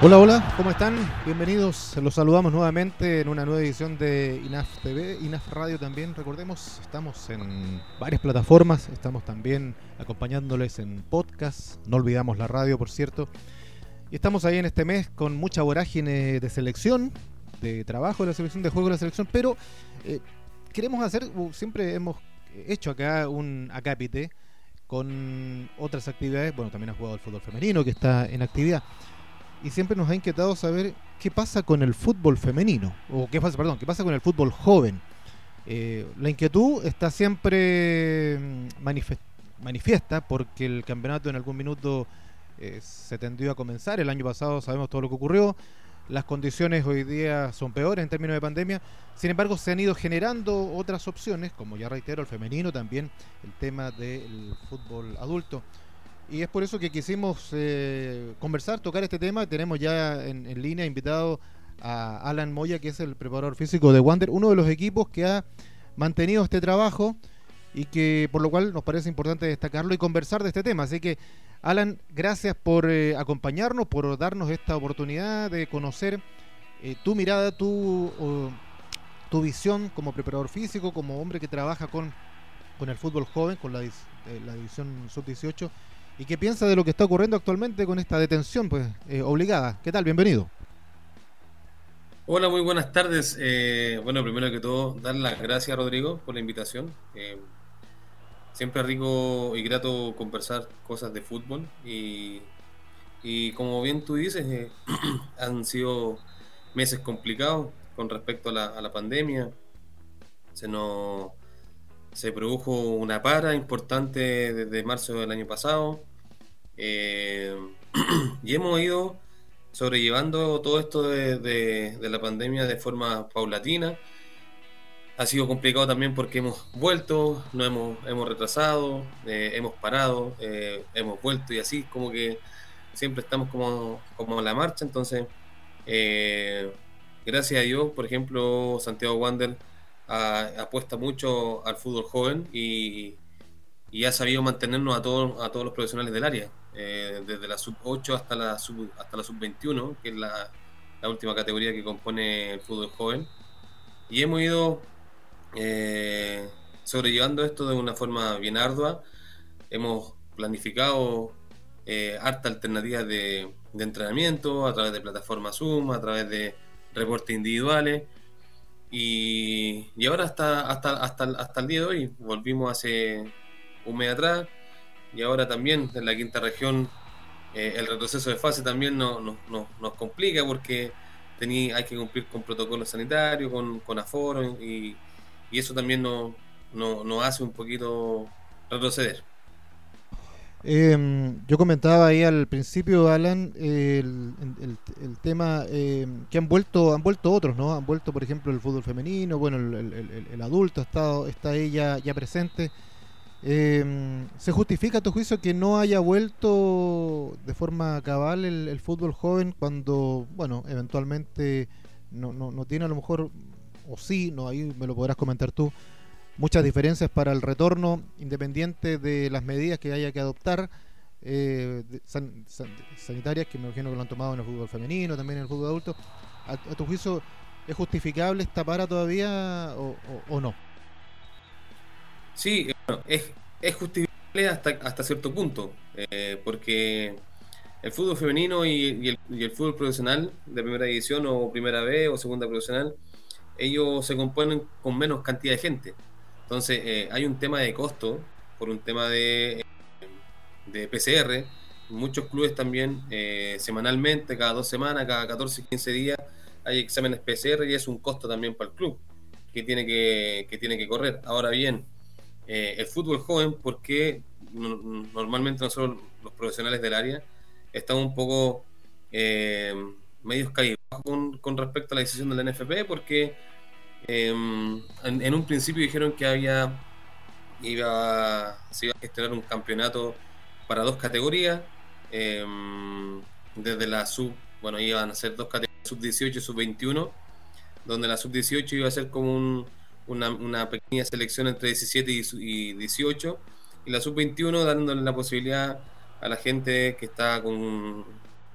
Hola, hola, ¿cómo están? Bienvenidos, los saludamos nuevamente en una nueva edición de INAF TV, INAF Radio también. Recordemos, estamos en varias plataformas, estamos también acompañándoles en podcast, no olvidamos la radio, por cierto. Y estamos ahí en este mes con mucha vorágine de selección, de trabajo de la selección, de juego de la selección, pero eh, queremos hacer, siempre hemos hecho acá un acápite con otras actividades, bueno, también ha jugado el fútbol femenino que está en actividad y siempre nos ha inquietado saber qué pasa con el fútbol femenino, o qué pasa, perdón, qué pasa con el fútbol joven. Eh, la inquietud está siempre mm, manifiesta porque el campeonato en algún minuto eh, se tendió a comenzar. El año pasado sabemos todo lo que ocurrió. Las condiciones hoy día son peores en términos de pandemia. Sin embargo, se han ido generando otras opciones, como ya reitero, el femenino, también el tema del fútbol adulto. Y es por eso que quisimos eh, conversar, tocar este tema. Tenemos ya en, línea invitado a Alan Moya, que es el preparador físico de Wander, uno de los equipos que ha mantenido este trabajo y que por lo cual nos parece importante destacarlo y conversar de este tema. Así que, Alan, gracias por eh, acompañarnos, por darnos esta oportunidad de conocer eh, tu mirada, tu, tu visión como preparador físico, como hombre que trabaja con, con el fútbol joven, con la, la división sub-18 ¿Y qué piensa de lo que está ocurriendo actualmente con esta detención pues eh, obligada? ¿Qué tal? Bienvenido. Hola, muy buenas tardes. Eh, bueno, primero que todo, dar las gracias, Rodrigo, por la invitación. Eh, siempre rico y grato conversar cosas de fútbol. Y, como bien tú dices, han sido meses complicados con respecto a la, a la pandemia. Se nos se produjo una para importante desde marzo del año pasado. Eh, y hemos ido sobrellevando todo esto de, la pandemia de forma paulatina. Ha sido complicado también porque hemos vuelto, no hemos, hemos retrasado, eh, hemos parado, eh, hemos vuelto y así como que siempre estamos como, como en la marcha. Entonces, gracias a Dios, por ejemplo, Santiago Wander apuesta mucho al fútbol joven y, y ha sabido mantenernos a todos, a todos los profesionales del área. Eh, desde la sub 8 hasta la sub, hasta la sub 21, que es la, última categoría que compone el fútbol joven. Y hemos ido eh, sobrellevando esto de una forma bien ardua. Hemos planificado eh, harta alternativas de, entrenamiento a través de plataformas Zoom, a través de reportes individuales. Y, y ahora hasta, hasta, hasta, hasta el día de hoy, volvimos hace un mes atrás, y ahora también en la quinta región eh, el retroceso de fase también no, nos complica porque tení, hay que cumplir con protocolos sanitarios, con, con aforo y, eso también nos no, hace un poquito retroceder. Em, yo comentaba ahí al principio, Alan, el, el, tema em, que han vuelto han vuelto otros, ¿no? Han vuelto, por ejemplo, el fútbol femenino, bueno, el, adulto ha estado, está ahí ya presente. Eh, ¿Se justifica tu juicio que no haya vuelto de forma cabal el, fútbol joven cuando, bueno, eventualmente no, no, tiene a lo mejor, o sí, no ahí me lo podrás comentar tú, muchas diferencias para el retorno, independiente de las medidas que haya que adoptar, eh, sanitarias, que me imagino que lo han tomado en el fútbol femenino, también en el fútbol adulto? ¿A, tu juicio es justificable esta para todavía o no? Sí, es, es justificable hasta, hasta cierto punto, eh, porque el fútbol femenino y, el, fútbol profesional de primera división o primera B o segunda profesional, ellos se componen con menos cantidad de gente. Entonces eh, hay un tema de costo por un tema de, de PCR. Muchos clubes también eh, semanalmente, cada dos semanas, cada 14, 15 días, hay exámenes PCR y es un costo también para el club que tiene que, que, tiene que correr. Ahora bien, eh, el fútbol joven porque normalmente nosotros los profesionales del área estamos un poco eh, medios caídos con, con, respecto a la decisión de la NFP porque em, en, un principio dijeron que había iba, se iba a gestionar un campeonato para dos categorías. Em, desde la sub bueno iban a ser dos categorías sub 18 y sub 21 donde la sub 18 iba a ser como un una, pequeña selección entre 17 y, 18, y la sub-21 dándole la posibilidad a la gente que está con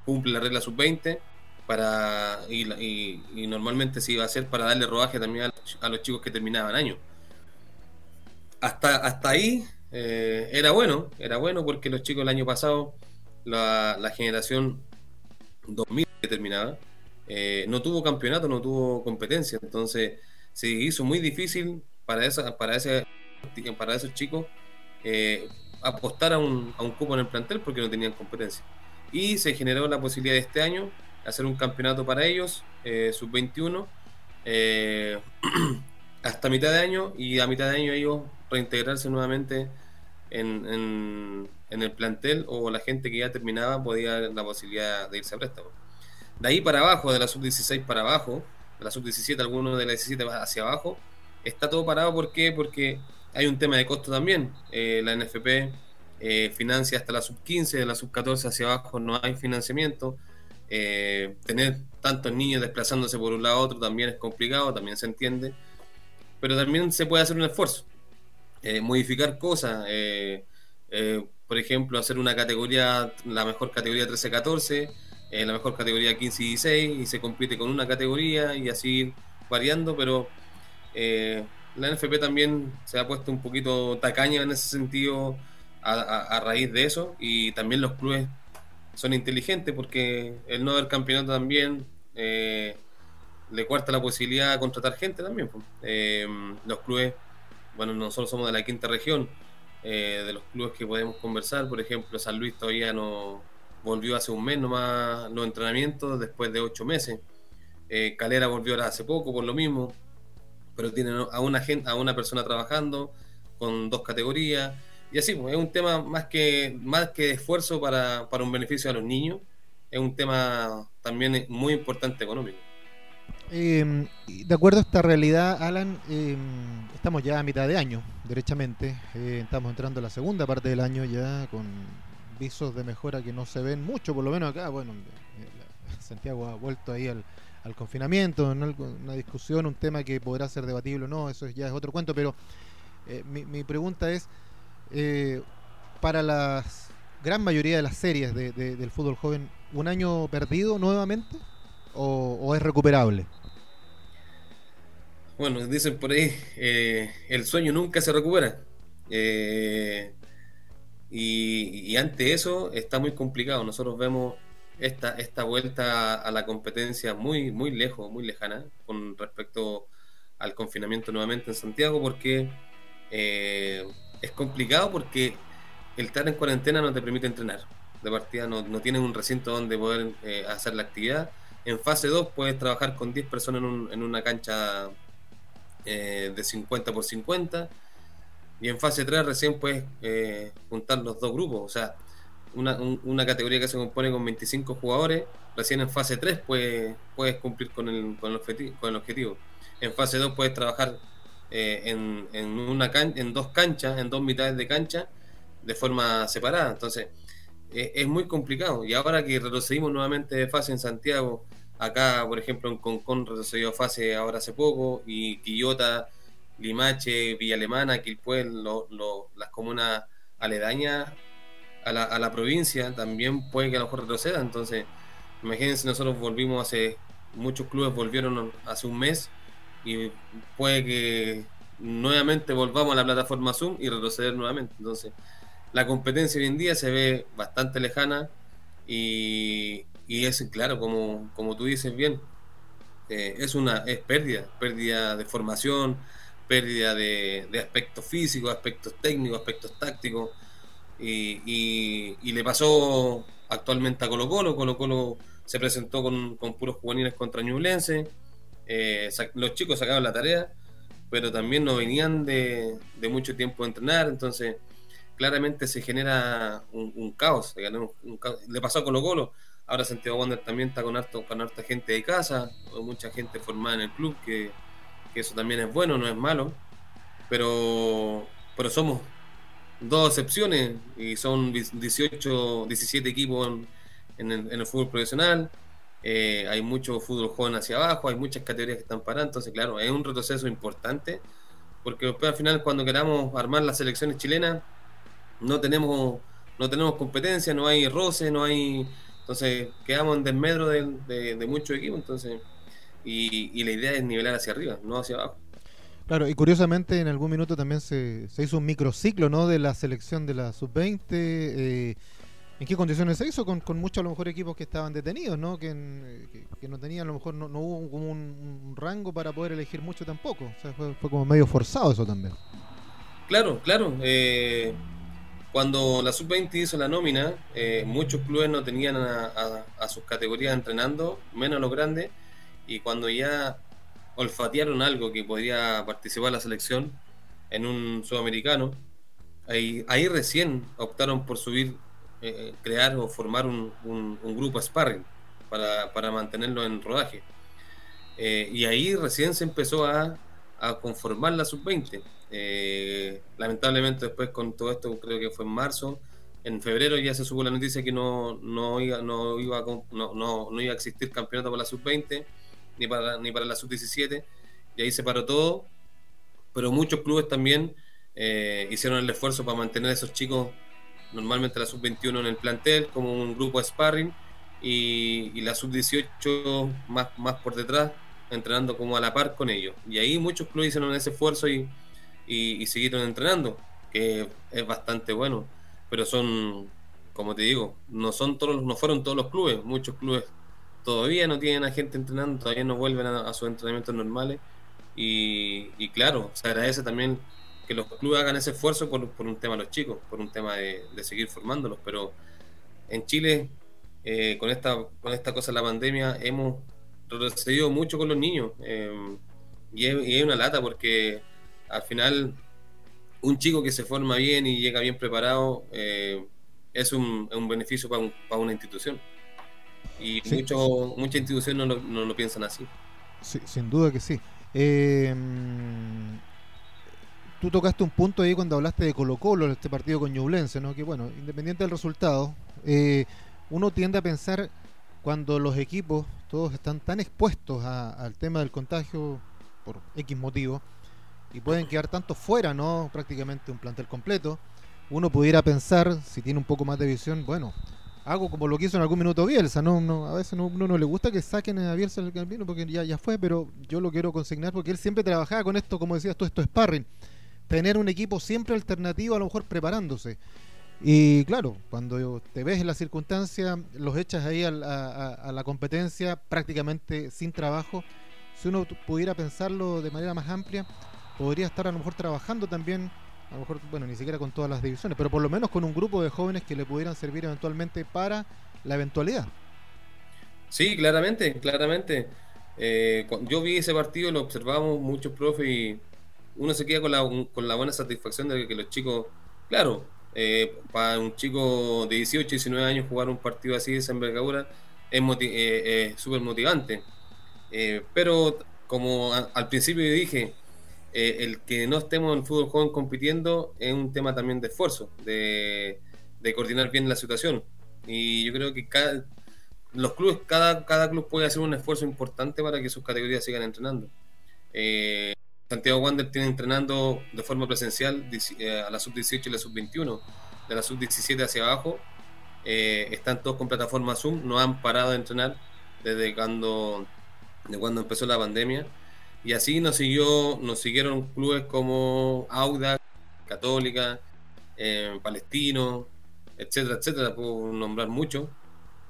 cumple la regla sub-20 para y, normalmente se iba a hacer para darle rodaje también a, los chicos que terminaban año. Hasta, hasta ahí eh, era bueno, era bueno porque los chicos el año pasado, la, generación 2000 que terminaba, eh, no tuvo campeonato, no tuvo competencia, entonces se hizo muy difícil para, esa, para, ese, para esos chicos eh, apostar a un, a un cupo en el plantel porque no tenían competencia. Y se generó la posibilidad de este año hacer un campeonato para ellos, eh, sub-21, eh, hasta mitad de año y a mitad de año ellos reintegrarse nuevamente en, el plantel o la gente que ya terminaba podía la posibilidad de irse a préstamo. De ahí para abajo, de la sub-16 para abajo, de la sub-17, algunos de la 17 hacia abajo, está todo parado. ¿Por qué? Porque hay un tema de costo también. Eh, la NFP financia hasta la sub-15, de la sub-14 hacia abajo no hay financiamiento. Eh, tener tantos niños desplazándose por un lado a otro también es complicado, también se entiende, pero también se puede hacer un esfuerzo, eh, modificar cosas, eh, por ejemplo, hacer una categoría, la mejor categoría 13-14, la mejor categoría 15-16 y se compite con una categoría y así variando, pero la NFP también se ha puesto un poquito tacaña en ese sentido a raíz de eso y también los clubes son inteligentes porque el no haber campeonato también eh, le cuarta la posibilidad de contratar gente también. Eh, los clubes, bueno, nosotros somos de la quinta región, eh, de los clubes que podemos conversar, por ejemplo, San Luis todavía no volvió hace un mes nomás los entrenamientos después de ocho meses. Calera volvió ahora hace poco por lo mismo, pero tienen a una, gente, a una persona trabajando con dos categorías. Y así, pues, es un tema más que, más que esfuerzo para, un beneficio a los niños, es un tema también muy importante económico. Em, de acuerdo a esta realidad, Alan, em, estamos ya a mitad de año, derechamente. Eh, estamos entrando a la segunda parte del año ya con visos de mejora que no se ven mucho, por lo menos acá. Bueno, eh, Santiago ha vuelto ahí al, confinamiento, una discusión, un tema que podrá ser debatible o no, eso ya es otro cuento, pero eh, mi pregunta es, eh, para la gran mayoría de las series del fútbol joven, un año perdido nuevamente o, es recuperable? Bueno, dicen por ahí, eh, el sueño nunca se recupera. Eh, y, ante eso está muy complicado. Nosotros vemos esta, esta vuelta a la competencia muy, muy lejos, muy lejana con respecto al confinamiento nuevamente en Santiago, porque es complicado porque el estar en cuarentena no te permite entrenar. De partida no, no tienes un recinto donde poder eh, hacer la actividad. En fase 2 puedes trabajar con 10 personas en, una cancha eh, de 50 por 50. Y en fase 3 recién puedes eh, juntar los dos grupos. O sea, una, categoría que se compone con 25 jugadores, recién en fase 3 puedes, puedes cumplir con el, con, el con el objetivo. En fase 2 puedes trabajar eh, en, en, una en dos canchas, en dos mitades de cancha, de forma separada. Entonces, eh, es muy complicado. Y ahora que retrocedimos nuevamente de fase en Santiago, acá, por ejemplo, en Concón retrocedió fase ahora hace poco, y Quillota, Limache, Villa Alemana, Quilpué, las comunas aledañas a la, a la provincia, también puede que a lo mejor retroceda. Entonces, imagínense, nosotros volvimos hace, muchos clubes volvieron hace un mes y puede que nuevamente volvamos a la plataforma Zoom y retroceder nuevamente. Entonces, la competencia hoy en día se ve bastante lejana y, y es claro, como, como tú dices bien, eh, es una es pérdida, pérdida de formación, pérdida de, de aspectos físicos, aspectos técnicos, aspectos tácticos. Y, y, le pasó actualmente a Colo Colo. Colo Colo se presentó con, con puros juveniles contra Ñublense eh, los chicos sacaban la tarea, pero también no venían de, mucho tiempo a entrenar, entonces claramente se genera un, caos, Le pasó a Colo Colo, ahora Santiago Wander también está con harta gente de casa, mucha gente formada en el club, que, eso también es bueno, no es malo, pero, pero somos dos excepciones y son 18, 17 equipos en el fútbol profesional eh, hay mucho fútbol joven hacia abajo, hay muchas categorías que están parando, entonces claro, es un retroceso importante, porque después al final cuando queramos armar las selecciones chilenas, no tenemos, no tenemos competencia, no hay roce, no hay Entonces quedamos en desmedro de, de, muchos equipos, entonces, y, la idea es nivelar hacia arriba, no hacia abajo. Claro, y curiosamente en algún minuto también se, se hizo un microciclo ¿no? de la selección de la sub-20. Eh, ¿En qué condiciones se hizo? Con, con muchos a lo mejor equipos que estaban detenidos, ¿no? Que, no tenían, a lo mejor no, hubo como un, rango para poder elegir mucho tampoco. O sea, fue, fue como medio forzado eso también. Claro, claro. Eh, cuando la sub-20 hizo la nómina, eh, muchos clubes no tenían a, sus categorías entrenando, menos los grandes, y cuando ya olfatearon algo que podía participar la selección en un sudamericano, ahí, ahí recién optaron por subir, eh, crear o formar un, grupo sparring para, para, mantenerlo en rodaje. Eh, y ahí recién se empezó a, a conformar la sub-20. Eh, lamentablemente después con todo esto, creo que fue en marzo, en febrero ya se supo la noticia que no, no, iba, no, iba, a, no, no, iba a existir campeonato para la sub-20 ni para, ni para la sub-17 y ahí se paró todo, pero muchos clubes también eh, hicieron el esfuerzo para mantener a esos chicos normalmente la sub-21 en el plantel como un grupo de sparring y, y la sub-18 más, más por detrás entrenando como a la par con ellos y ahí muchos clubes hicieron ese esfuerzo y y, siguieron entrenando, que es bastante bueno. Pero son, como te digo, no son todos, no fueron todos los clubes, muchos clubes todavía no tienen a gente entrenando, todavía no vuelven a, sus entrenamientos normales. Y, claro, se agradece también que los clubes hagan ese esfuerzo por, un tema de los chicos, por un tema de, seguir formándolos. Pero en Chile, eh, con, esta, con esta cosa de la pandemia, hemos retrocedido mucho con los niños. Eh, y, y, es, una lata porque al final un chico que se forma bien y llega bien preparado eh, es, un, beneficio para, una institución. Y muchas instituciones no lo, piensan así. sin duda que sí. Eh, tú tocaste un punto ahí cuando hablaste de Colo Colo, este partido con Ñublense, ¿no? que bueno, independiente del resultado, eh, uno tiende a pensar cuando los equipos todos están tan expuestos al tema del contagio por X motivo, y pueden quedar tanto fuera, ¿no? Prácticamente un plantel completo. Uno pudiera pensar, si tiene un poco más de visión, bueno, hago como lo que hizo en algún minuto Bielsa, ¿no? no a veces no, uno no le gusta que saquen a Bielsa el camino porque ya, ya fue, pero yo lo quiero consignar porque él siempre trabajaba con esto, como decías tú, esto es sparring. Tener un equipo siempre alternativo, a lo mejor preparándose. Y claro, cuando te ves en la circunstancia, los echas ahí a, a la competencia prácticamente sin trabajo. Si uno pudiera pensarlo de manera más amplia, podría estar a lo mejor trabajando también, a lo mejor, bueno, ni siquiera con todas las divisiones, pero por lo menos con un grupo de jóvenes que le pudieran servir eventualmente para la eventualidad. Sí, claramente, claramente. Eh, yo vi ese partido, lo observamos muchos profes y uno se queda con la, con la buena satisfacción de que los chicos, claro, eh, para un chico de 18, 19 años jugar un partido así de esa envergadura es eh, súper motivante. pero como al principio dije, eh, el que no estemos en fútbol joven compitiendo es un tema también de esfuerzo, de, coordinar bien la situación. Y yo creo que cada, los clubes, cada, cada club puede hacer un esfuerzo importante para que sus categorías sigan entrenando. Eh, Santiago Wander tiene entrenando de forma presencial eh, a la sub-18 y la sub-21. De la sub-17 hacia abajo, están todos con plataforma Zoom, no han parado de entrenar desde cuando, de cuando empezó la pandemia y así nos siguió, nos siguieron clubes como Audax, Católica, eh, Palestino, etcétera, etcétera, puedo nombrar mucho.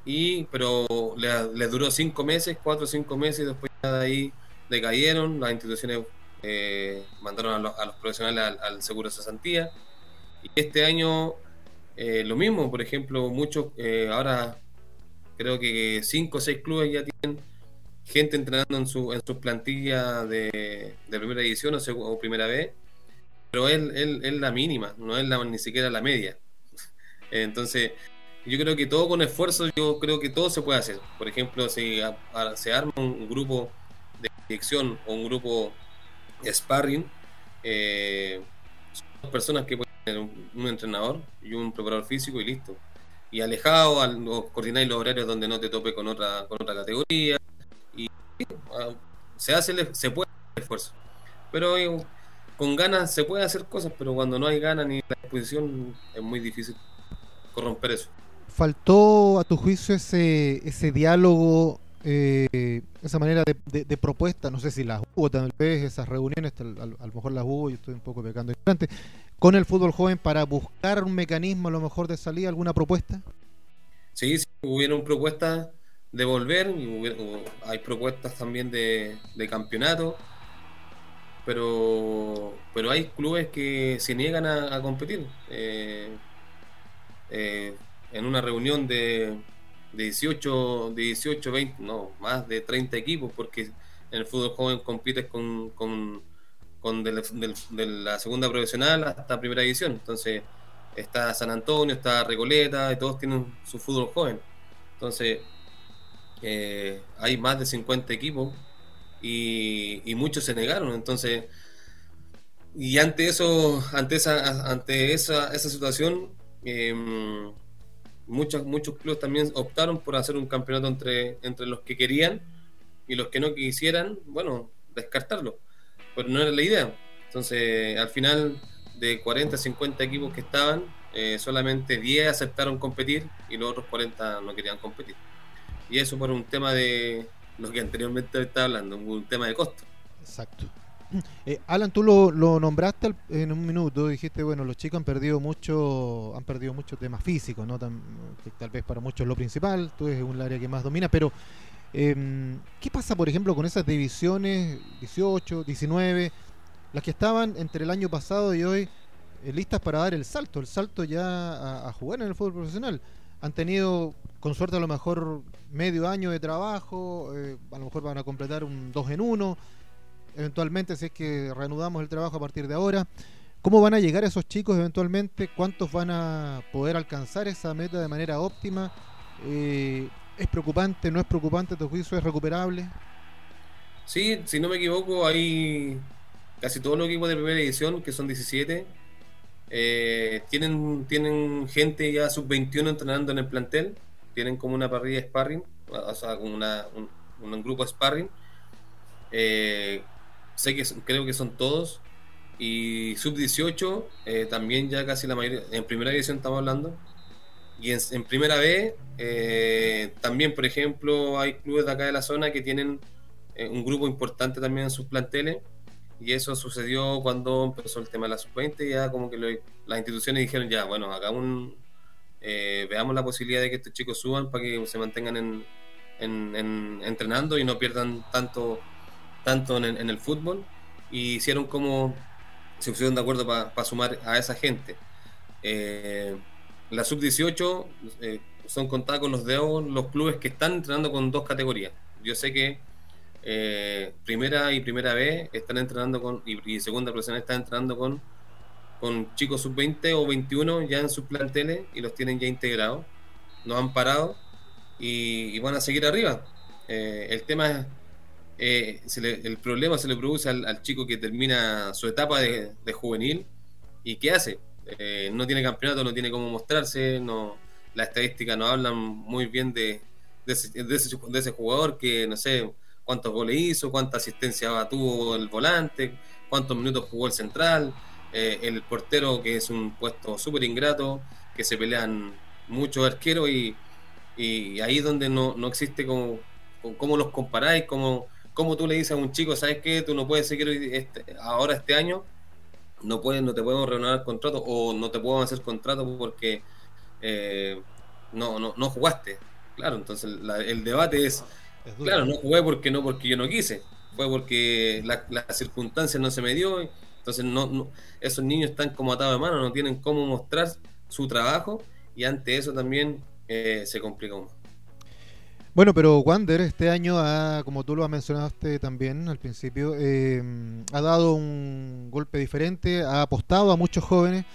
Y, pero les, duró cinco meses, cuatro o cinco meses, y después de ahí decayeron, las instituciones eh, mandaron a, los profesionales al, seguro de cesantía. Y este año eh, lo mismo, por ejemplo, muchos, ahora creo que cinco o seis clubes ya tienen gente entrenando en su, en su plantilla de, primera edición o, primera vez, pero es, la mínima, no es la, ni siquiera la media. Entonces, yo creo que todo con esfuerzo, yo creo que todo se puede hacer. Por ejemplo, si se arma un, grupo de dirección o un grupo sparring, eh, son personas que pueden tener un, entrenador y un preparador físico y listo. Y alejado, al, coordinar los horarios donde no te tope con otra, con otra categoría, se hace, se puede hacer esfuerzo. Pero eh, con ganas se puede hacer cosas, pero cuando no hay ganas ni la disposición es muy difícil corromper eso. faltó a tu juicio ese, ese diálogo, eh, esa manera de, propuesta, no sé si las hubo tal vez, esas reuniones, a, lo mejor las hubo, y estoy un poco pecando con el fútbol joven para buscar un mecanismo a lo mejor de salida, alguna propuesta? Sí, sí hubieron propuestas de volver, hay propuestas también de, campeonato, pero, pero hay clubes que se niegan a, competir. Eh, eh, en una reunión de, 18, 18, 20, no, más de 30 equipos, porque en el fútbol joven compites con, con, con de, la segunda profesional hasta primera división. Entonces está San Antonio, está Recoleta, y todos tienen su fútbol joven. Entonces eh, hay más de 50 equipos y, muchos se negaron. Entonces, y ante eso, ante esa, ante esa, esa situación, eh, muchos, muchos clubes también optaron por hacer un campeonato entre, entre los que querían y los que no quisieran, bueno, descartarlo. Pero no era la idea. Entonces, al final, de 40, 50 equipos que estaban, eh, solamente 10 aceptaron competir y los otros 40 no querían competir. Y eso por un tema de lo que anteriormente estaba hablando, un tema de costo. Exacto. Eh, Alan, tú lo, nombraste en un minuto, dijiste, bueno, los chicos han perdido mucho, han perdido mucho temas físicos, ¿no? tal vez para muchos es lo principal, tú eres un área que más domina, pero em, ¿qué pasa, por ejemplo, con esas divisiones 18, 19, las que estaban entre el año pasado y hoy eh, listas para dar el salto, el salto ya a, jugar en el fútbol profesional? Han tenido, con suerte, a lo mejor medio año de trabajo, eh, a lo mejor van a completar un 2 en 1 eventualmente, si es que reanudamos el trabajo a partir de ahora. ¿Cómo van a llegar esos chicos eventualmente? ¿Cuántos van a poder alcanzar esa meta de manera óptima? Eh, ¿Es preocupante? ¿No es preocupante? ¿Tu juicio es recuperable? Sí, si no me equivoco, hay casi todos los equipos de primera edición, que son 17, eh, tienen, tienen gente ya sub-21 entrenando en el plantel, tienen como una parrilla de sparring, o sea, como una, un, grupo de sparring. Eh, sé que creo que son todos. Y sub-18, eh, también ya casi la mayoría, en primera división estamos hablando. Y en, primera B, eh, también, por ejemplo, hay clubes de acá de la zona que tienen eh, un grupo importante también en sus planteles. Y eso sucedió cuando empezó el tema de la sub-20. Ya como que las instituciones dijeron, ya, bueno, hagamos un, veamos la posibilidad de que estos chicos suban para que se mantengan en, en, entrenando y no pierdan tanto tanto en, el fútbol, y hicieron como se pusieron de acuerdo para sumar a esa gente. Eh, la sub-18 eh, son contadas con los dedos los clubes que están entrenando con dos categorías. Yo sé que eh, primera y primera B están entrenando con, y, segunda profesional están entrenando con, con chicos sub-20 o 21 ya en sus planteles y los tienen ya integrados. No han parado y, van a seguir arriba. el tema es eh, el problema se le produce al, chico que termina su etapa de, juvenil y ¿qué hace? Eh, no tiene campeonato, no tiene cómo mostrarse, no, las estadísticas no hablan muy bien de, ese, jugador que no sé cuántos goles hizo, cuánta asistencia tuvo el volante, cuántos minutos jugó el central, eh, el portero que es un puesto súper ingrato, que se pelean muchos arqueros y, ahí es donde no, no existe como, cómo los comparáis, cómo ¿Cómo tú le dices a un chico, sabes qué, tú no puedes seguir este, ahora este año, no puedes, no te podemos renovar contrato o no te podemos hacer contrato porque eh, no, no, no jugaste? Claro, entonces el debate es, claro, no jugué porque no porque yo no quise, fue porque las la circunstancias no se me dio, entonces no, esos niños están como atados de mano, no tienen cómo mostrar su trabajo y ante eso también eh, se complica un bueno, pero Wander este año, ha, como tú lo mencionaste también al principio, eh, ha dado un golpe diferente, ha apostado a muchos jóvenes.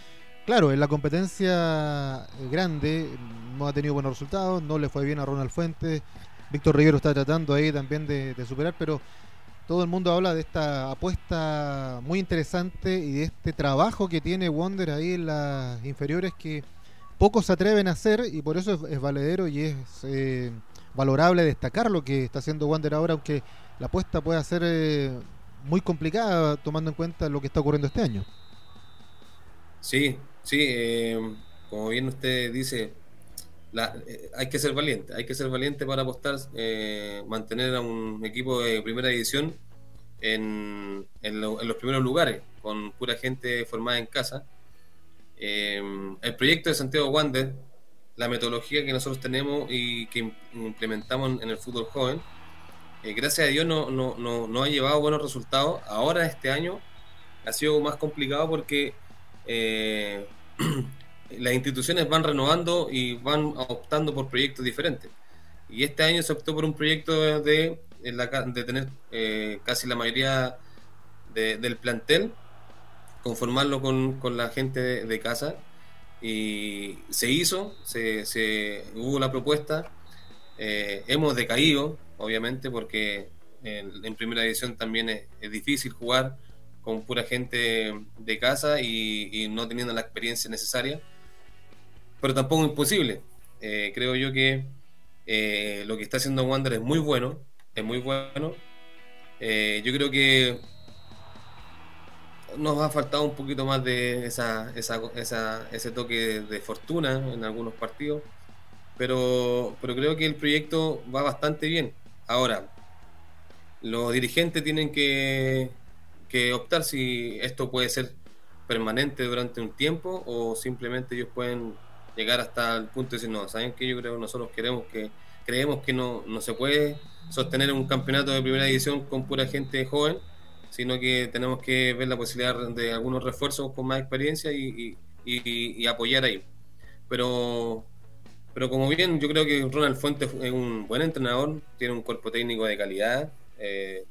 Claro, en la competencia grande no ha tenido buenos resultados, no le fue bien a Ronald Fuentes, Víctor Rivero está tratando ahí también de, superar, pero todo el mundo habla de esta apuesta muy interesante y de este trabajo que tiene Wander ahí en las inferiores que pocos se atreven a hacer y por eso es, valedero y es... Eh, valorable destacar lo que está haciendo Wander ahora, aunque la apuesta pueda ser eh, muy complicada tomando en cuenta lo que está ocurriendo este año. Sí, sí, eh, como bien usted dice, eh, hay que ser valiente, hay que ser valiente para apostar, mantener a un equipo de primera división en, los primeros lugares, con pura gente formada en casa. El proyecto de Santiago Wander, la metodología que nosotros tenemos y que implementamos en el fútbol joven, gracias a Dios no, no, no, no, ha llevado buenos resultados. Ahora este año ha sido más complicado porque las instituciones van renovando y van optando por proyectos diferentes. Y este año se optó por un proyecto de, de tener eh, casi la mayoría del plantel, conformarlo con, la gente de, casa. Y se hizo, se, hubo la propuesta. Eh, hemos decaído, obviamente, porque en, primera edición también es, difícil jugar con pura gente de casa y no teniendo la experiencia necesaria pero tampoco imposible. Eh, creo yo que eh, lo que está haciendo Wander es muy bueno, es muy bueno. Yo creo que nos ha faltado un poquito más de esa, ese toque de fortuna en algunos partidos, pero, pero creo que el proyecto va bastante bien. Ahora, los dirigentes tienen que, que optar si esto puede ser permanente durante un tiempo o simplemente ellos pueden llegar hasta el punto de decir, no, ¿saben qué? Yo creo que nosotros queremos que, creemos que no, no se puede sostener un campeonato de primera división con pura gente joven, sino que tenemos que ver la posibilidad de algunos refuerzos con más experiencia y, apoyar ahí. Pero, pero como bien, yo creo que Ronald Fuentes es un buen entrenador, tiene un cuerpo técnico de calidad. Eh,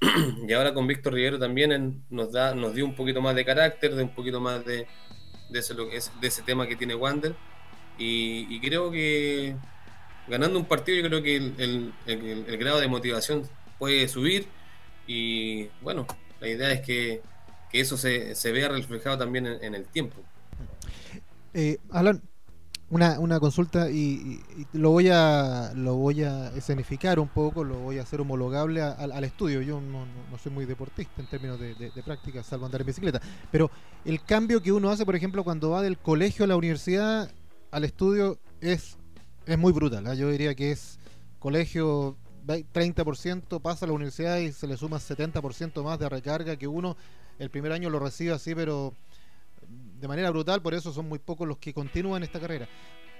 y ahora con Víctor Rivero también nos da nos dio un poquito más de carácter, de un poquito más de, de ese, de ese tema que tiene Wander. Y, creo que ganando un partido, yo creo que el, el, grado de motivación puede subir. Y bueno, la idea es que, que eso se, se, vea reflejado también en, el tiempo. Eh, Alan, una, una consulta y, lo voy a lo voy a escenificar un poco, lo voy a hacer homologable al estudio. Yo no, no, soy muy deportista en términos de, de, práctica, salvo andar en bicicleta. Pero el cambio que uno hace, por ejemplo, cuando va del colegio a la universidad al estudio es, es muy brutal. ¿ah? Yo diría que es colegio 30%, pasa a la universidad y se le suma 70% más de recarga que uno el primer año lo recibe así, pero de manera brutal, por eso son muy pocos los que continúan esta carrera.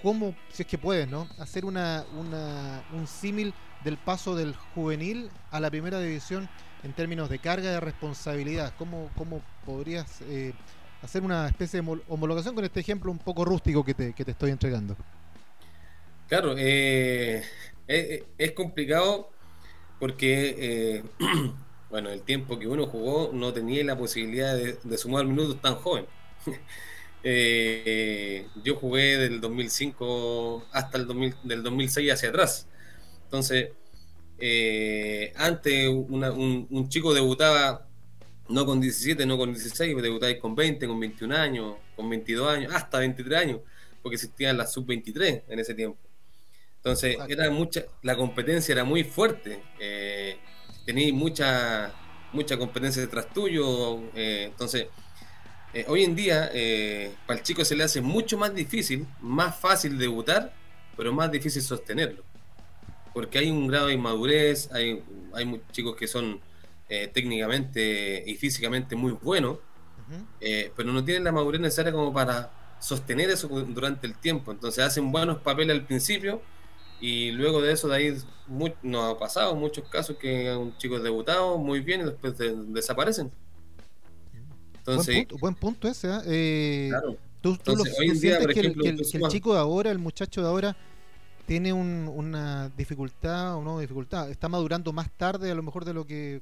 ¿Cómo, si es que puedes, ¿no? hacer una, un símil del paso del juvenil a la primera división en términos de carga de responsabilidad? ¿Cómo, cómo podrías eh, hacer una especie de homologación con este ejemplo un poco rústico que te, que te estoy entregando? Claro, eh, es, complicado porque, eh, bueno, el tiempo que uno jugó no tenía la posibilidad de, de sumar minutos tan joven. Eh, yo jugué del 2005 hasta el 2000, del 2006 hacia atrás. Entonces, eh, antes un, chico debutaba no con 17, no con 16, debutáis con 20, con 21 años, con 22 años, hasta 23 años, porque existían las sub-23 en ese tiempo. Entonces, era mucha, la competencia era muy fuerte. Eh, tenía mucha, mucha competencia detrás tuyo. Eh, entonces, eh, hoy en día, eh, para el chico se le hace mucho más difícil, más fácil debutar, pero más difícil sostenerlo. Porque hay un grado de inmadurez, hay, hay chicos que son técnicamente y físicamente muy buenos, pero no tienen la madurez necesaria como para sostener eso durante el tiempo. Entonces hacen buenos papeles al principio y luego de eso, de ahí nos ha pasado muchos casos que un chico debutado muy bien y después desaparecen buen, punto, ese. ¿ah? Eh, claro. ¿Tú, sientes que, el, chico de ahora, el muchacho de ahora, tiene una dificultad o no dificultad? ¿Está madurando más tarde a lo mejor de lo que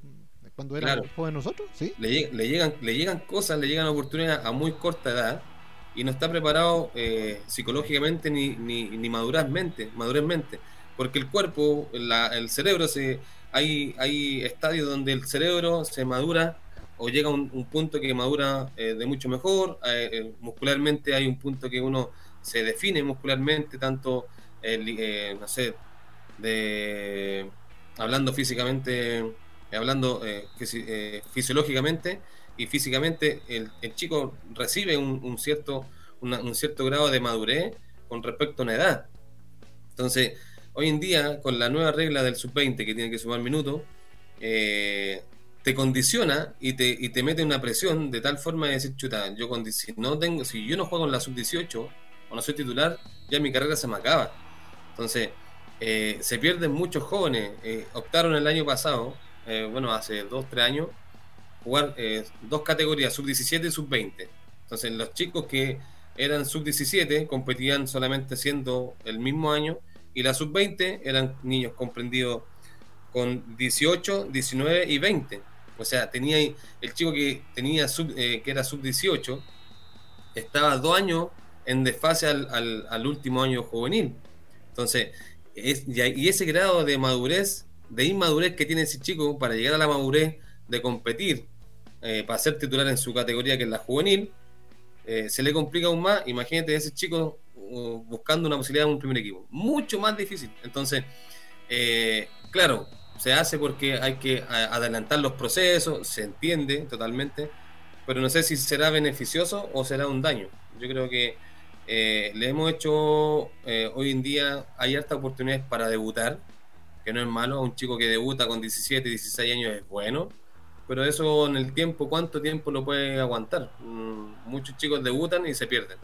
cuando era claro. joven nosotros? ¿Sí? Le, llegan, le llegan cosas, le llegan oportunidades a muy corta edad y no está preparado eh, psicológicamente ni, ni, ni madurezmente, madurezmente. Porque el cuerpo, el cerebro, se, hay, hay estadios donde el cerebro se madura o llega a un, punto que madura eh, de mucho mejor, eh, muscularmente hay un punto que uno se define muscularmente, tanto, no sé, de, hablando físicamente, hablando fisiológicamente y físicamente, el, chico recibe un, cierto, un cierto grado de madurez con respecto a una edad. Entonces, hoy en día, con la nueva regla del sub-20 que tiene que sumar minutos, eh, te condiciona y te, y te mete una presión de tal forma de decir, chuta, yo con, si, no tengo, si yo no juego en la sub-18 o no soy titular, ya mi carrera se me acaba. Entonces, eh, se pierden muchos jóvenes. Eh, optaron el año pasado, eh, bueno, hace dos, tres años, jugar dos categorías, sub-17 y sub-20. Entonces, los chicos que eran sub-17 competían solamente siendo el mismo año y la sub-20 eran niños comprendidos con 18, 19 y 20. O sea, tenía el chico que tenía sub, que era sub-18 estaba dos años en desfase al, al último año juvenil. Entonces, y ese grado de madurez, de inmadurez que tiene ese chico para llegar a la madurez de competir, eh, para ser titular en su categoría que es la juvenil, eh, se le complica aún más. Imagínate ese chico uh, buscando una posibilidad de un primer equipo. Mucho más difícil. Entonces, eh, claro, se hace porque hay que adelantar los procesos, se entiende totalmente, pero no sé si será beneficioso o será un daño. Yo creo que eh, le hemos hecho, hoy en día hay hartas oportunidades para debutar, que no es malo, un chico que debuta con 17, 16 años es bueno, pero eso en el tiempo, ¿cuánto tiempo lo puede aguantar? Mm, muchos chicos debutan y se pierden.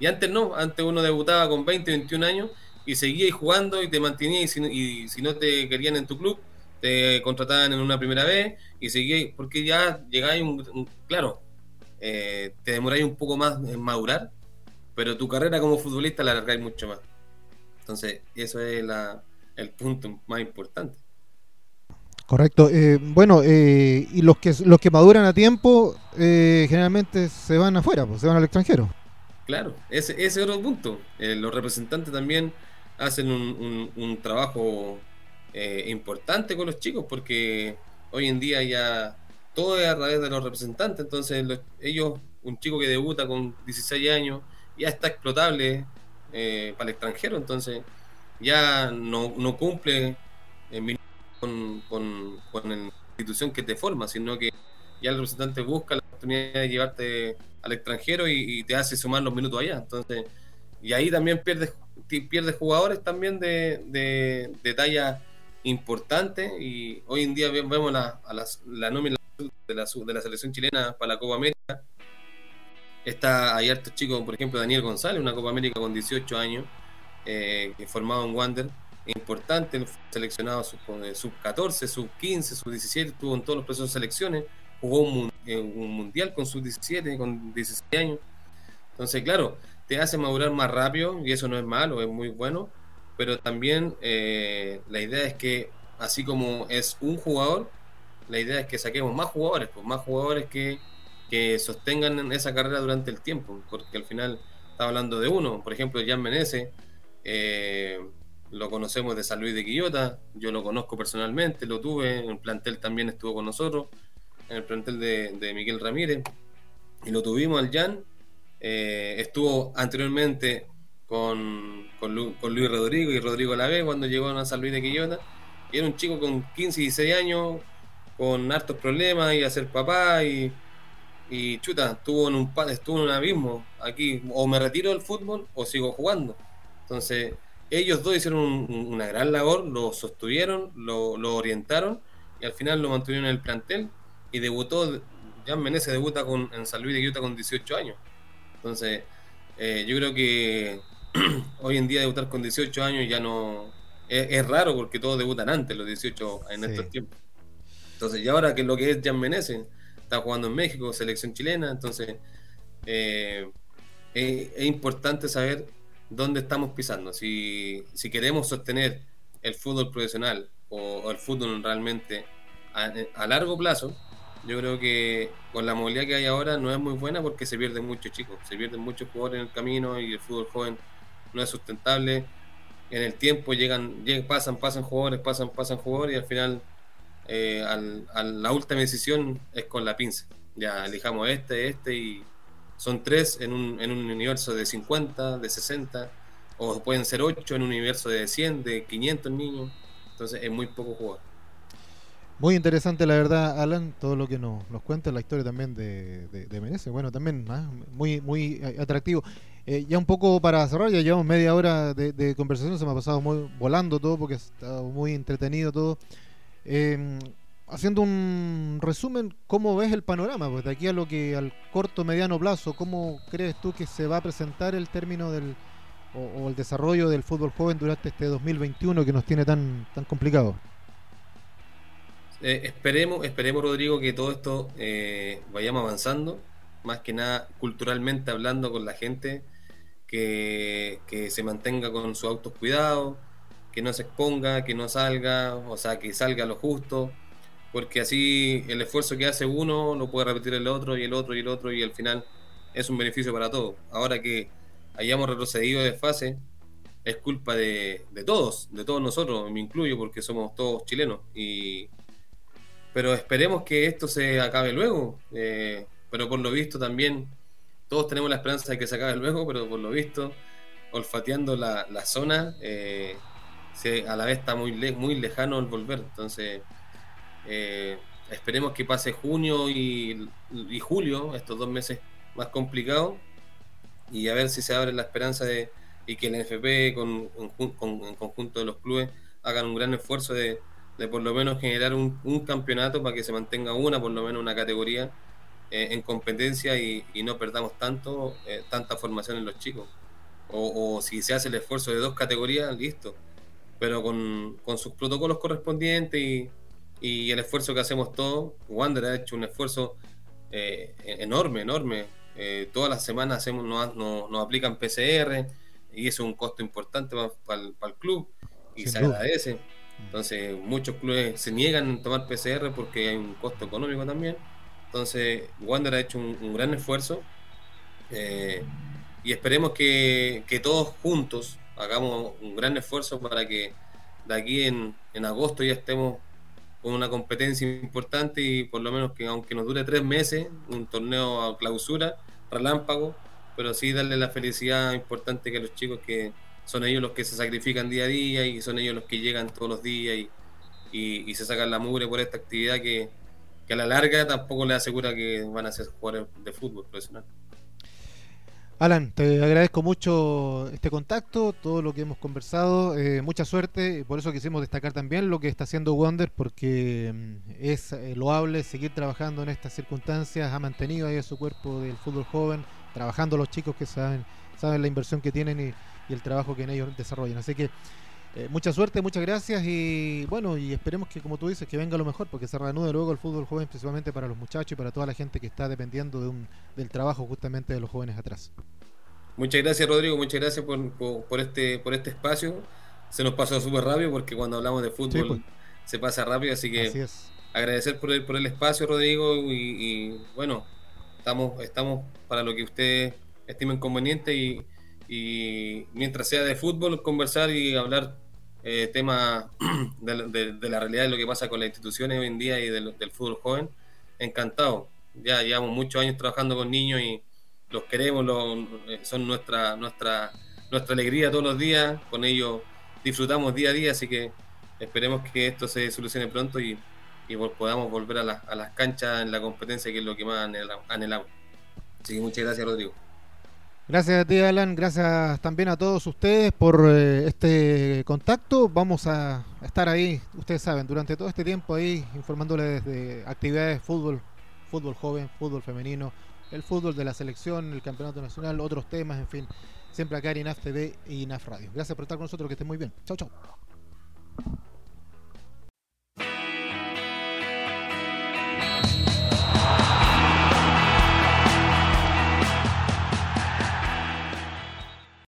Y antes no, antes uno debutaba con 20, 21 años y seguía jugando y te mantenía y si, no te querían en tu club, te contrataban en una primera vez y seguía, porque ya llegáis, un, claro, eh, te demoráis un poco más en madurar pero tu carrera como futbolista la alargáis mucho más. Entonces, eso es el punto más importante. Correcto. Eh, bueno, eh, y los que los que maduran a tiempo eh, generalmente se van afuera, pues, se van al extranjero. Claro, ese, es otro punto. los representantes también hacen un, trabajo importante con los chicos porque hoy en día ya todo es a través de los representantes. Entonces, ellos, un chico que debuta con 16 años, ya está explotable eh, para el extranjero, entonces ya no, no cumple con, con, la institución que te forma, sino que ya el representante busca la oportunidad de llevarte al extranjero y, te hace sumar los minutos allá. Entonces, y ahí también pierdes, pierdes jugadores también de, de, talla importante. Y hoy en día vemos la, la nómina de la, de la selección chilena para la Copa América. Está, hay hartos chicos, por ejemplo, Daniel González, una Copa América con 18 años, eh, formado en Wander, importante, seleccionado sub 14, sub 15, sub 17, estuvo en todos los procesos selecciones, jugó un, eh, mundial con sub 17, con 16 años. Entonces, claro, te hace madurar más rápido y eso no es malo, es muy bueno, pero también eh, la idea es que, así como es un jugador, la idea es que saquemos más jugadores, pues más jugadores que que sostengan esa carrera durante el tiempo, porque al final está hablando de uno, por ejemplo, Jan Menezes, eh, lo conocemos de San Luis de Quillota, yo lo conozco personalmente, lo tuve, en el plantel también estuvo con nosotros, en el plantel de, Miguel Ramírez, y lo tuvimos al Jan, eh, estuvo anteriormente con, Luis Rodrigo y Rodrigo Lave cuando llegó a San Luis de Quillota, y era un chico con 15 y 16 años, con hartos problemas y a ser papá y y chuta, estuvo en un estuvo en un abismo aquí, o me retiro del fútbol o sigo jugando. Entonces, ellos dos hicieron una gran labor, lo sostuvieron, lo, orientaron y al final lo mantuvieron en el plantel y debutó, Jan Menezes debuta con, en San Luis de Quillota con 18 años. Entonces, eh, yo creo que hoy en día debutar con 18 años ya no es, raro porque todos debutan antes, los 18 en estos tiempos. Entonces, y ahora que lo que es Jan Menezes, está jugando en México, selección chilena, entonces eh, es, importante saber dónde estamos pisando. Si, queremos sostener el fútbol profesional o, el fútbol realmente a, largo plazo, yo creo que con la movilidad que hay ahora no es muy buena porque se pierden muchos chicos, se pierden muchos jugadores en el camino y el fútbol joven no es sustentable. En el tiempo llegan, llegan pasan, pasan jugadores, pasan, pasan jugadores y al final eh, a la última decisión es con la pinza. Ya elijamos este, este y son tres en un, en un universo de 50, de 60, o pueden ser ocho en un universo de 100, de 500 niños. Entonces es muy poco jugador. Muy interesante, la verdad, Alan, todo lo que nos, nos cuenta, la historia también de, de, Bueno, también ¿ah? muy, muy atractivo. Eh, ya un poco para cerrar, ya llevamos media hora de, conversación, se me ha pasado muy volando todo porque ha estado muy entretenido todo. Eh, haciendo un resumen, ¿cómo ves el panorama? Pues de aquí a lo que al corto, mediano plazo, ¿cómo crees tú que se va a presentar el término del o, el desarrollo del fútbol joven durante este 2021 que nos tiene tan, tan complicado? Eh, esperemos, esperemos, Rodrigo, que todo esto eh, vayamos avanzando, más que nada culturalmente hablando con la gente, que, que se mantenga con su autocuidado, que no se exponga, que no salga, o sea, que salga lo justo porque así el esfuerzo que hace uno lo puede repetir el otro y el otro y el otro y al final es un beneficio para todos. Ahora que hayamos retrocedido de fase, es culpa de, todos, de todos nosotros, me incluyo porque somos todos chilenos. Y, pero esperemos que esto se acabe luego. Eh, pero por lo visto también, todos tenemos la esperanza de que se acabe luego, pero por lo visto, olfateando la, zona, eh, a la vez está muy, muy lejano el volver. Entonces eh, esperemos que pase junio y, julio, estos dos meses más complicados, y a ver si se abre la esperanza de y que el NFP con, en conjunto de los clubes hagan un gran esfuerzo de, por lo menos generar un, campeonato para que se mantenga una, por lo menos una categoría eh, en competencia y, no perdamos tanto eh, tanta formación en los chicos. O, si se hace el esfuerzo de dos categorías, listo. Pero con, con sus protocolos correspondientes y, y el esfuerzo que hacemos todos. Wander ha hecho un esfuerzo eh, enorme, enorme. Eh, todas las semanas hacemos, nos, aplican PCR y eso es un costo importante para, el, club y se agradece. Entonces, muchos clubes se niegan a tomar PCR porque hay un costo económico también. Entonces, Wander ha hecho un, gran esfuerzo eh, y esperemos que, todos juntos hagamos un gran esfuerzo para que de aquí en, en agosto ya estemos una competencia importante y por lo menos que aunque nos dure tres meses, un torneo a clausura, relámpago, pero sí darle la felicidad importante que a los chicos que son ellos los que se sacrifican día a día y son ellos los que llegan todos los días y, y, se sacan la mugre por esta actividad que, que a la larga tampoco les asegura que van a ser jugadores de fútbol profesional. Alan, te agradezco mucho este contacto, todo lo que hemos conversado, eh, mucha suerte, por eso quisimos destacar también lo que está haciendo Wonder, porque mm, es eh, loable seguir trabajando en estas circunstancias, ha mantenido ahí a su cuerpo del fútbol joven, trabajando los chicos que saben, saben la inversión que tienen y, y el trabajo que en ellos desarrollan. Así que eh, mucha suerte, muchas gracias y bueno, y esperemos que como tú dices, que venga lo mejor, porque se reanude luego el fútbol joven, principalmente para los muchachos y para toda la gente que está dependiendo de un, del trabajo justamente de los jóvenes atrás. Muchas gracias Rodrigo, muchas gracias por, este, por este espacio. Se nos pasó súper rápido porque cuando hablamos de fútbol pues. se pasa rápido, así que agradecer por el, por el espacio Rodrigo y, bueno, estamos, estamos para lo que ustedes estimen conveniente y, y mientras sea de fútbol, conversar y hablar eh, temas de, la realidad de lo que pasa con las instituciones hoy en día y del, fútbol joven, encantado. Ya llevamos muchos años trabajando con niños y los queremos, eh, son nuestra, nuestra, nuestra alegría todos los días, con ellos disfrutamos día a día, así que esperemos que esto se solucione pronto y, y podamos volver a, a, las canchas en la competencia, que es lo que más anhelamos. Así que muchas gracias, Rodrigo. Gracias a ti, Alan. Gracias también a todos ustedes por eh, este contacto. Vamos a estar ahí, ustedes saben, durante todo este tiempo ahí informándoles de actividades fútbol, fútbol joven, fútbol femenino, el fútbol de la selección, el campeonato nacional, otros temas, en fin. Siempre acá en INAF TV y INAF Radio. Gracias por estar con nosotros, que estén muy bien. Chau, chau.